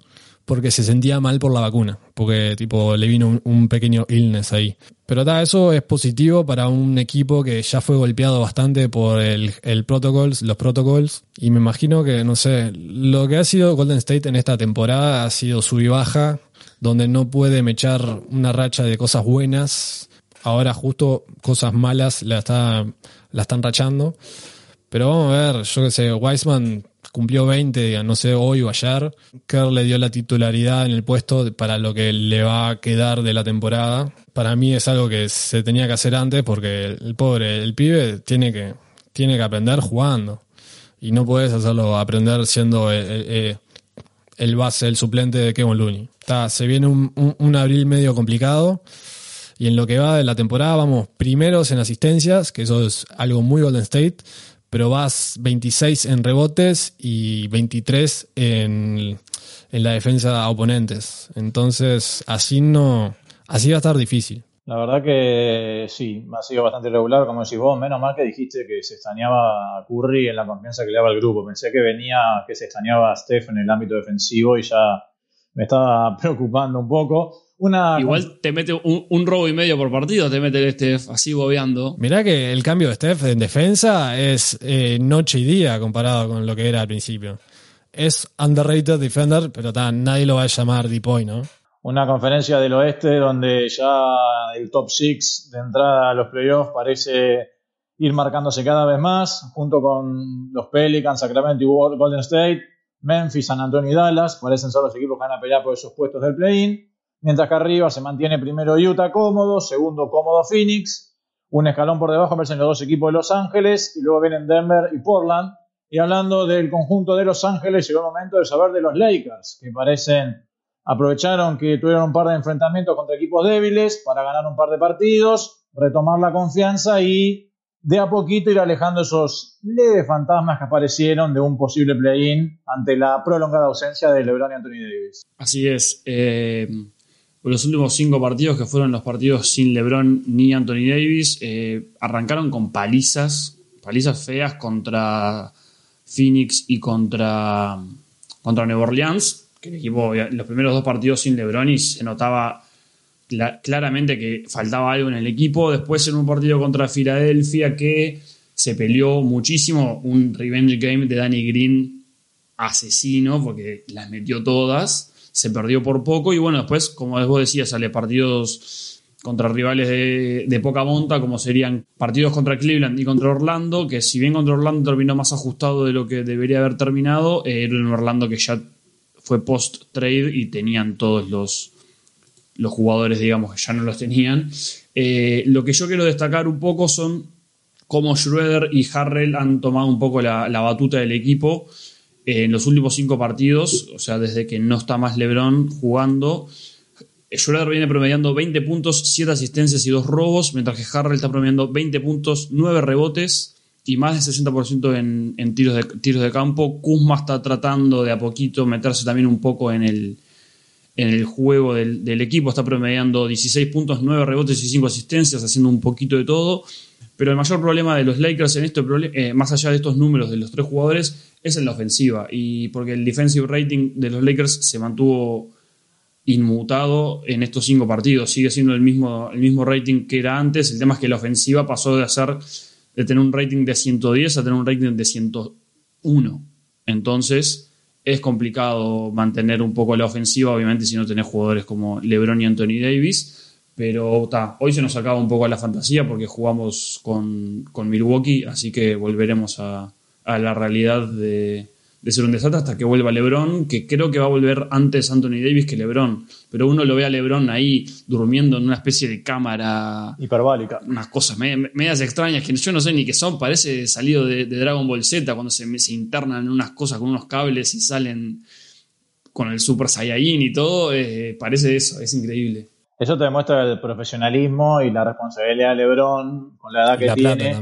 Speaker 3: porque se sentía mal por la vacuna, porque tipo le vino un, pequeño illness ahí. Pero ta, eso es positivo para un equipo que ya fue golpeado bastante por el, el protocols, los protocols, y me imagino que, no sé, lo que ha sido Golden State en esta temporada ha sido sub y baja, donde no puede mechar una racha de cosas buenas, ahora justo cosas malas la, está, la están rachando. Pero vamos a ver, yo qué sé, Wiseman cumplió 20, no sé, hoy o ayer. Kerr le dio la titularidad en el puesto para lo que le va a quedar de la temporada. Para mí es algo que se tenía que hacer antes porque el pobre, el pibe tiene que, tiene que aprender jugando. Y no puedes hacerlo aprender siendo el, base, el suplente de Kevin Looney. Está, se viene un, un abril medio complicado. Y en lo que va de la temporada vamos primeros en asistencias, que eso es algo muy Golden State, pero vas 26 en rebotes y 23 en, en la defensa a oponentes. Entonces, así no, así va a estar difícil.
Speaker 1: La verdad que sí, ha sido bastante irregular, como decís vos, menos mal que dijiste que se extrañaba a Curry en la confianza que le daba al grupo. Pensé que venía, que se extrañaba a Steph en el ámbito defensivo y ya me estaba preocupando un poco.
Speaker 4: Igual te mete un, robo y medio por partido, te mete el Steph así bobeando.
Speaker 3: Mirá que el cambio de Steph en defensa es eh, noche y día comparado con lo que era al principio. Es underrated defender, pero nadie lo va a llamar deep point, ¿no?
Speaker 1: Una conferencia del oeste donde ya el top 6 de entrada a los playoffs parece ir marcándose cada vez más, junto con los Pelicans, Sacramento y Golden State, Memphis, San Antonio y Dallas, parecen ser los equipos que van a pelear por esos puestos del play-in. Mientras que arriba se mantiene primero Utah cómodo, segundo cómodo Phoenix, un escalón por debajo aparecen los dos equipos de Los Ángeles y luego vienen Denver y Portland. Y hablando del conjunto de Los Ángeles, llegó el momento de saber de los Lakers, que parecen aprovecharon que tuvieron un par de enfrentamientos contra equipos débiles para ganar un par de partidos, retomar la confianza y de a poquito ir alejando esos leves fantasmas que aparecieron de un posible play-in ante la prolongada ausencia de LeBron y Anthony Davis.
Speaker 4: Así es. Eh, los últimos cinco partidos, que fueron los partidos sin LeBron ni Anthony Davis, eh, arrancaron con palizas, palizas feas contra Phoenix y contra, contra Nueva Orleans, que el equipo, los primeros dos partidos sin LeBron y se notaba claramente que faltaba algo en el equipo. Después en un partido contra Filadelfia que se peleó muchísimo, un revenge game de Danny Green asesino, porque las metió todas se perdió por poco y bueno, después, como vos decías, sale partidos contra rivales de, poca monta, como serían partidos contra Cleveland y contra Orlando, que si bien contra Orlando terminó más ajustado de lo que debería haber terminado, era un Orlando que ya fue post-trade y tenían todos los, los jugadores, digamos, que ya no los tenían. Eh, lo que yo quiero destacar un poco son cómo Schroeder y Harrell han tomado un poco la, la batuta del equipo en los últimos cinco partidos, o sea, desde que no está más LeBron jugando, Schroeder viene promediando 20 puntos, 7 asistencias y 2 robos, mientras que Harrell está promediando 20 puntos, 9 rebotes y más de 60% en, en, tiros, de, tiros de campo. Kuzma está tratando de a poquito meterse también un poco en el, en el juego del, del equipo, está promediando 16 puntos, 9 rebotes y 5 asistencias, haciendo un poquito de todo. Pero el mayor problema de los Lakers en esto, eh, más allá de estos números de los tres jugadores, es en la ofensiva. Y porque el defensive rating de los Lakers se mantuvo inmutado en estos cinco partidos. Sigue siendo el mismo, el mismo rating que era antes. El tema es que la ofensiva pasó de hacer de tener un rating de 110 a tener un rating de 101. Entonces es complicado mantener un poco la ofensiva, obviamente, si no tenés jugadores como LeBron y Anthony Davis. Pero hoy se nos acaba un poco la fantasía porque jugamos con, con Milwaukee, así que volveremos a, a la realidad de, ser un desastre hasta que vuelva LeBron, que creo que va a volver antes Anthony Davis que LeBron. Pero uno lo ve a LeBron ahí durmiendo en una especie de cámara.
Speaker 1: Hiperbólica.
Speaker 4: Unas cosas medias extrañas que yo no sé ni qué son. Parece salido de, Dragon Ball Z cuando se, se, internan unas cosas con unos cables y salen con el Super Saiyajin y todo. Eh, parece eso, es increíble.
Speaker 1: Eso te demuestra el profesionalismo y la responsabilidad de LeBron con la edad que tiene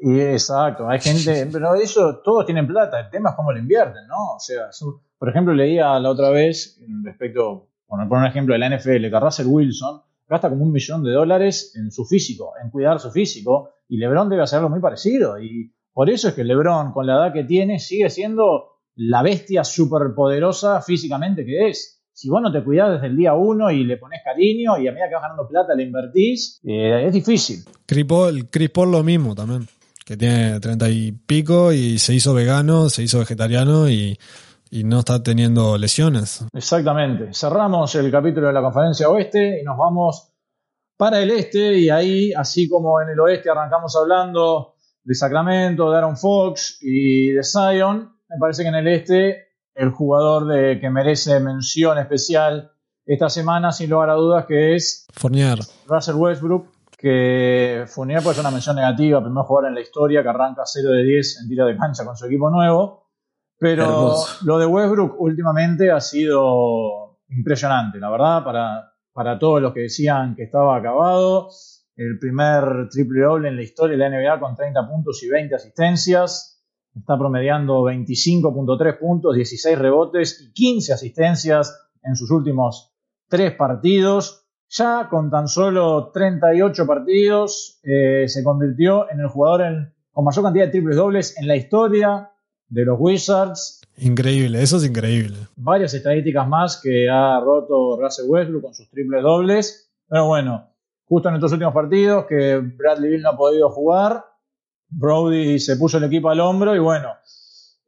Speaker 1: Y exacto, hay gente, pero eso todos tienen plata, el tema es cómo lo invierten, ¿no? O sea, su- por ejemplo, leía la otra vez respecto, por poner un ejemplo de la NFL, que Russell Wilson gasta como un millón de dólares en su físico, en cuidar su físico, y LeBron debe hacer algo muy parecido. Y por eso es que LeBron, con la edad que tiene, sigue siendo la bestia superpoderosa físicamente que es. Si vos no te cuidás desde el día uno y le pones cariño y a medida que vas ganando plata le invertís, eh, es difícil.
Speaker 3: Chris Paul lo mismo también, que tiene treinta y pico y se hizo vegano, se hizo vegetariano y, y no está teniendo lesiones.
Speaker 1: Exactamente. Cerramos el capítulo de la conferencia oeste y nos vamos para el este y ahí, así como en el oeste arrancamos hablando de Sacramento, de Aaron Fox y de Zion, me parece que en el este el jugador de, que merece mención especial esta semana, sin lugar a dudas, que es
Speaker 3: Fournier.
Speaker 1: Russell Westbrook, que Fournier puede ser una mención negativa, primer jugador en la historia que arranca 0 de 10 en tira de cancha con su equipo nuevo. Pero
Speaker 2: Hermoso.
Speaker 1: lo de Westbrook últimamente ha sido impresionante, la verdad, para, para todos los que decían que estaba acabado. El primer triple doble en la historia de la NBA con 30 puntos y 20 asistencias. Está promediando 25.3 puntos, 16 rebotes y 15 asistencias en sus últimos tres partidos. Ya con tan solo 38 partidos eh, se convirtió en el jugador en- con mayor cantidad de triples dobles en la historia de los Wizards.
Speaker 3: Increíble, eso es increíble.
Speaker 1: Varias estadísticas más que ha roto Russell Westbrook con sus triples dobles. Pero bueno, justo en estos últimos partidos que Bradley Bill no ha podido jugar, Brody se puso el equipo al hombro y bueno,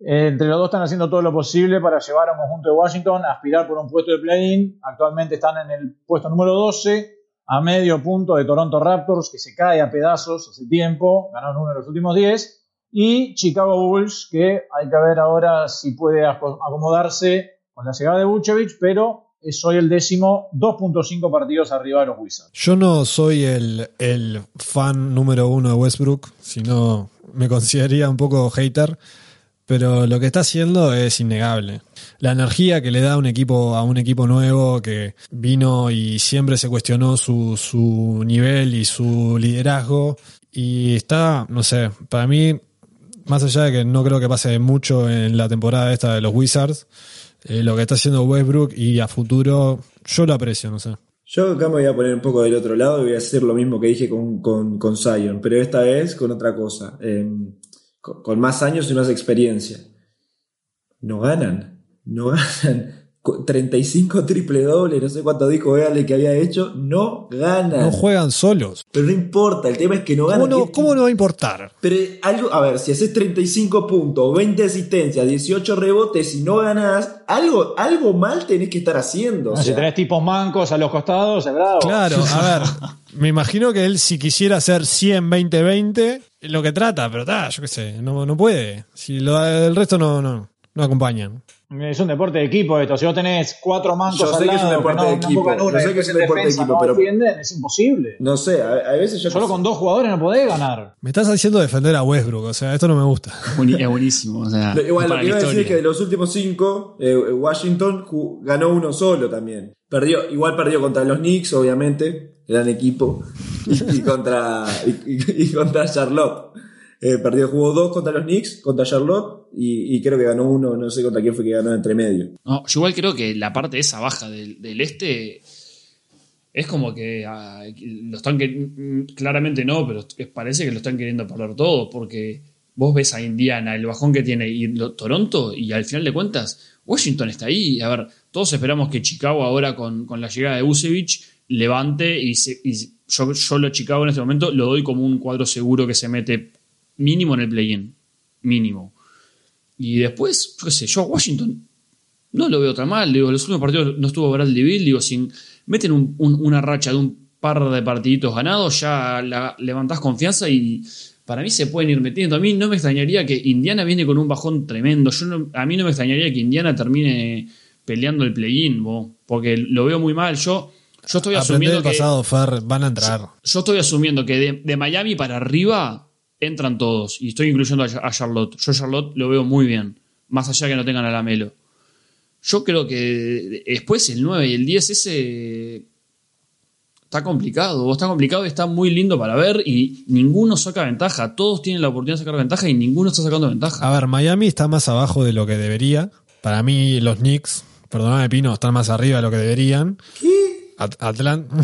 Speaker 1: entre los dos están haciendo todo lo posible para llevar a un conjunto de Washington a aspirar por un puesto de play-in. Actualmente están en el puesto número 12, a medio punto de Toronto Raptors, que se cae a pedazos hace tiempo, ganaron uno de los últimos 10. Y Chicago Bulls, que hay que ver ahora si puede aco- acomodarse con la llegada de Vucevic, pero es hoy el décimo, 2.5 partidos arriba de los Wizards.
Speaker 3: Yo no soy el, el fan número uno de Westbrook, sino me consideraría un poco hater, pero lo que está haciendo es innegable. La energía que le da un equipo, a un equipo nuevo que vino y siempre se cuestionó su, su nivel y su liderazgo. Y está, no sé, para mí, más allá de que no creo que pase mucho en la temporada esta de los Wizards, eh, lo que está haciendo Westbrook y a futuro, yo lo aprecio, no sé.
Speaker 2: Yo acá me voy a poner un poco del otro lado y voy a hacer lo mismo que dije con, con, con Zion, pero esta vez con otra cosa. con, con más años y más experiencia. No ganan, no ganan. Cu- 35 triple doble, no sé cuánto dijo Early que había hecho, no ganan.
Speaker 3: No juegan solos.
Speaker 2: pero no importa, el tema es que no
Speaker 3: ¿Cómo
Speaker 2: ganan.
Speaker 3: no,
Speaker 2: ¿Qué-
Speaker 3: cómo no va a importar?
Speaker 2: Pero algo, a ver, si haces 35 puntos, 20 asistencias, 18 rebotes y no ganas, algo, algo mal tenés que estar haciendo. o
Speaker 1: si
Speaker 2: sea.
Speaker 1: tenés tipos mancos a los costados, es bravo.
Speaker 3: Claro, a ver, me imagino que él si quisiera hacer 100, 20, 20, es lo que trata, pero está, yo qué sé, no, no puede. Si lo, el resto no, no, no acompañan.
Speaker 1: Es un deporte de equipo esto. Si vos tenés cuatro mancos
Speaker 2: Yo sé
Speaker 1: al
Speaker 2: que es un deporte
Speaker 1: no,
Speaker 2: de
Speaker 1: no
Speaker 2: equipo,
Speaker 1: una
Speaker 2: yo sé que es un
Speaker 1: en
Speaker 2: deporte de
Speaker 1: defensa
Speaker 2: equipo,
Speaker 1: no
Speaker 2: pero-
Speaker 1: defienden, es imposible.
Speaker 2: No sé, a, a veces yo.
Speaker 1: Solo con dos jugadores no podés ganar.
Speaker 3: Me estás haciendo defender a Westbrook, o sea, esto no me gusta.
Speaker 4: Es buenísimo. O sea,
Speaker 2: Lo- Igual, lo que iba a decir es que de los últimos cinco, eh, Washington ganó uno solo también. Perdió, igual perdió contra los Knicks, obviamente, gran equipo, y, y contra, y, y- y contra Charlotte. Eh, perdió, jugó dos contra los Knicks, contra Charlotte, y, creo que ganó uno, no sé contra quién fue que ganó entre medio.
Speaker 4: No, yo igual creo que la parte esa baja del, este es como que ah, lo están mm, claramente no, pero parece que lo están queriendo perder todo porque vos ves a Indiana, el bajón que tiene y Toronto y al final de cuentas Washington está ahí. A ver, todos esperamos que Chicago ahora con, con la llegada de Busevich levante y, y yo, yo lo Chicago en este momento lo doy como un cuadro seguro que se mete mínimo en el play-in, mínimo. Y después, yo qué sé, yo a Washington no lo veo tan mal. Digo, los últimos partidos no estuvo Bradley Bill. Digo, si meten un- un- una racha de un par de partiditos ganados, ya la- levantás confianza y para mí se pueden ir metiendo. A mí no me extrañaría que Indiana viene con un bajón tremendo. Yo no- a mí no me extrañaría que Indiana termine peleando el play-in, porque lo veo muy mal. Yo, yo estoy
Speaker 3: Aprender
Speaker 4: asumiendo
Speaker 3: el
Speaker 4: que
Speaker 3: pasado, Fer, van a entrar.
Speaker 4: yo estoy asumiendo que de, de Miami para arriba entran todos. Y estoy incluyendo a, Charlotte. Yo Charlotte lo veo muy bien. Más allá que no tengan a la Melo. Yo creo que después el 9 y el 10 ese está complicado. Está complicado y está muy lindo para ver y ninguno saca ventaja. Todos tienen la oportunidad de sacar ventaja y ninguno está sacando ventaja.
Speaker 3: A ver, Miami está más abajo de lo que debería. Para mí, los Knicks, perdóname, Pino, están más arriba de lo que deberían.
Speaker 2: ¿Qué?
Speaker 3: Atlanta.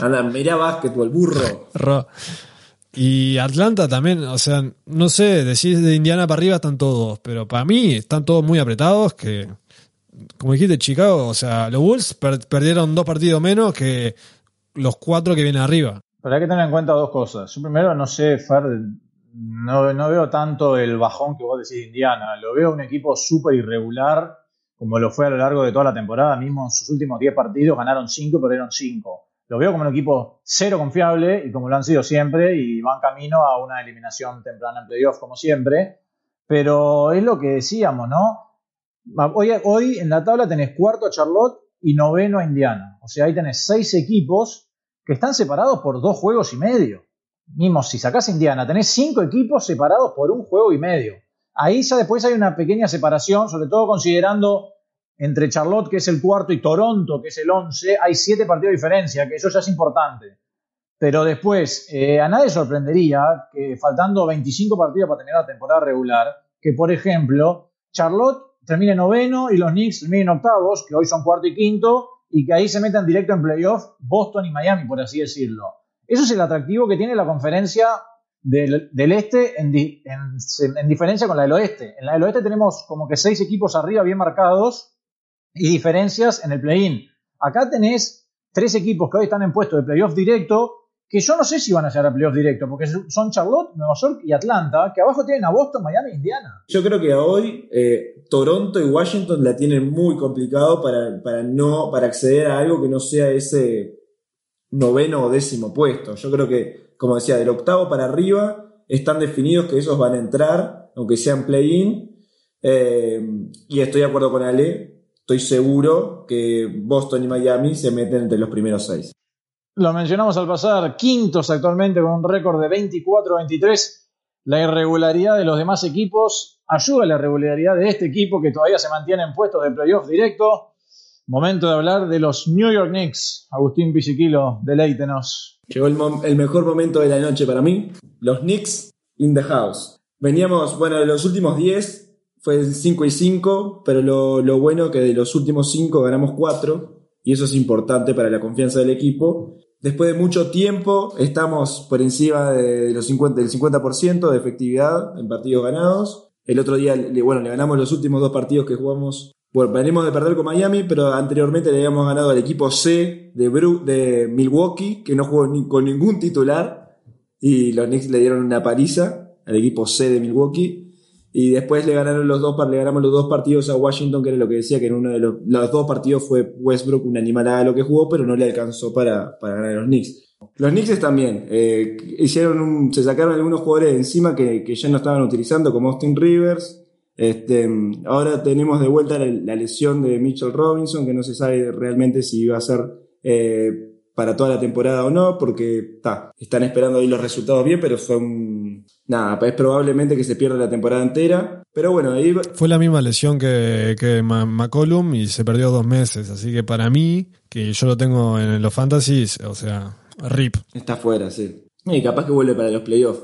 Speaker 2: Anda, mirá básquetbol, burro.
Speaker 3: Y Atlanta también, o sea, no sé, decís de Indiana para arriba están todos, pero para mí están todos muy apretados que, como dijiste, Chicago, o sea, los Bulls perdieron dos partidos menos que los cuatro que vienen arriba.
Speaker 1: Pero hay que tener en cuenta dos cosas. Yo primero no sé, Fer, no, no veo tanto el bajón que vos decís de Indiana. Lo veo un equipo súper irregular, como lo fue a lo largo de toda la temporada. Mismo en sus últimos 10 partidos ganaron 5 y perdieron 5. Lo veo como un equipo cero confiable y como lo han sido siempre y van camino a una eliminación temprana en playoff como siempre. Pero es lo que decíamos, ¿no? Hoy, hoy en la tabla tenés cuarto a Charlotte y noveno a Indiana. O sea, ahí tenés seis equipos que están separados por dos juegos y medio. Mismo, si sacás Indiana, tenés cinco equipos separados por un juego y medio. Ahí ya después hay una pequeña separación, sobre todo considerando entre Charlotte, que es el cuarto, y Toronto, que es el once, hay siete partidos de diferencia, que eso ya es importante. Pero después, eh, a nadie sorprendería que faltando 25 partidos para terminar la temporada regular, que por ejemplo, Charlotte termine noveno y los Knicks terminen octavos, que hoy son cuarto y quinto, y que ahí se metan directo en playoff Boston y Miami, por así decirlo. Eso es el atractivo que tiene la conferencia del, este en, en, diferencia con la del oeste. En la del oeste tenemos como que seis equipos arriba bien marcados y diferencias en el play-in. Acá tenés tres equipos que hoy están en puesto de playoff directo que yo no sé si van a llegar a playoff directo, porque son Charlotte, Nueva York y Atlanta, que abajo tienen a Boston, Miami e Indiana.
Speaker 2: Yo creo que hoy eh, Toronto y Washington la tienen muy complicado para, para, no, para acceder a algo que no sea ese noveno o décimo puesto. Yo creo que, como decía, del octavo para arriba están definidos que esos van a entrar, aunque sean play-in. Eh, y estoy de acuerdo con Ale, estoy seguro que Boston y Miami se meten entre los primeros seis.
Speaker 1: Lo mencionamos al pasar, quintos actualmente con un récord de 24-23. La irregularidad de los demás equipos ayuda a la irregularidad de este equipo que todavía se mantiene en puestos de playoff directo. Momento de hablar de los New York Knicks. Agustín Pisiquilo, deleítenos.
Speaker 2: Llegó el, mejor momento de la noche para mí. Los Knicks in the house. Veníamos, bueno, de los últimos 10 fue 5 y 5, pero lo, lo bueno que de los últimos 5 ganamos 4 y eso es importante para la confianza del equipo. Después de mucho tiempo, estamos por encima de los 50, del 50% de efectividad en partidos ganados. El otro día, bueno, le ganamos los últimos dos partidos que jugamos. Bueno, venimos de perder con Miami, pero anteriormente le habíamos ganado al equipo C de, de Milwaukee, que no jugó ni, con ningún titular. Y los Knicks le dieron una paliza al equipo C de Milwaukee. Y después le ganaron los dos, le ganamos los dos partidos a Washington, que era lo que decía, que en uno de los, los dos partidos fue Westbrook un animalada lo que jugó, pero no le alcanzó para, para ganar a los Knicks. Los Knicks también, eh, hicieron se sacaron algunos jugadores encima que, que, ya no estaban utilizando, como Austin Rivers. Este, ahora tenemos de vuelta la, lesión de Mitchell Robinson, que no se sabe realmente si iba a ser eh, para toda la temporada o no, porque están esperando ahí los resultados bien, pero son. Nada, es probablemente que se pierda la temporada entera. Pero bueno, ahí.
Speaker 3: Fue la misma lesión que, que McCollum y se perdió dos meses. Así que para mí, que yo lo tengo en los fantasies, o sea, RIP.
Speaker 2: Está fuera, sí. Y capaz que vuelve para los playoffs.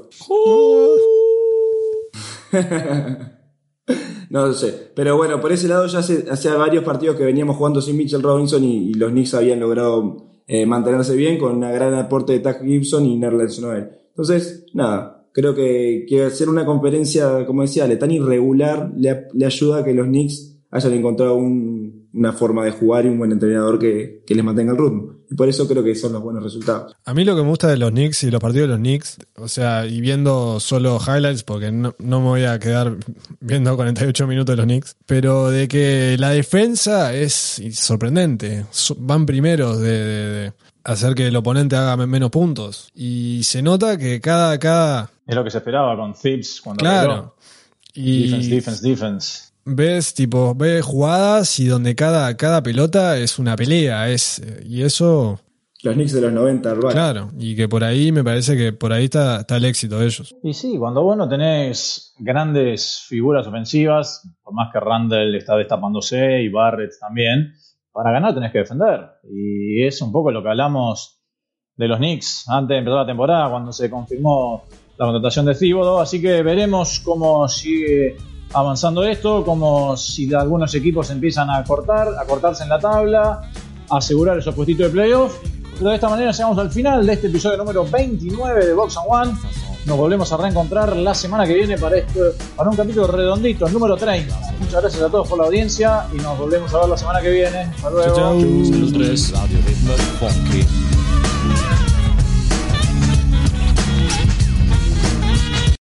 Speaker 2: no lo sé. Pero bueno, por ese lado ya hace, hace varios partidos que veníamos jugando sin Mitchell Robinson y los Knicks habían logrado eh, mantenerse bien con un gran aporte de Tag Gibson y Nerlens Noel. Entonces, nada, creo que, que hacer una conferencia, como decía, tan irregular le, le ayuda a que los Knicks hayan encontrado una forma de jugar y un buen entrenador que, que les mantenga el ritmo. Y por eso creo que son los buenos resultados.
Speaker 3: A mí lo que me gusta de los Knicks y los partidos de los Knicks, o sea, y viendo solo highlights, porque no, me voy a quedar viendo 48 minutos de los Knicks, pero de que la defensa es sorprendente. Van primeros de, hacer que el oponente haga menos puntos. Y se nota que cada. cada...
Speaker 1: Es lo que se esperaba con Thibs cuando
Speaker 3: Claro.
Speaker 1: Y defense, defense, defense
Speaker 3: ves tipo ves jugadas y donde cada, cada pelota es una pelea es y eso
Speaker 2: los Knicks de los 90
Speaker 3: claro y que por ahí me parece que por ahí está, está el éxito de ellos.
Speaker 1: Y sí cuando vos no tenés grandes figuras ofensivas por más que Randall está destapándose y Barrett también para ganar tenés que defender. Y es un poco lo que hablamos de los Knicks. Antes de empezar la temporada, cuando se confirmó la contratación de Thibodeau. Así que veremos cómo sigue avanzando esto, como si algunos equipos empiezan a cortar, a cortarse en la tabla, a asegurar esos puestitos de playoff. Pero de esta manera llegamos al final de este episodio número 29 de Box and One. Nos volvemos a reencontrar la semana que viene para, este, para un capítulo redondito, el número 30. Muchas gracias a todos por la audiencia y nos volvemos a ver la semana que viene. Hasta luego.
Speaker 3: Chau, chau.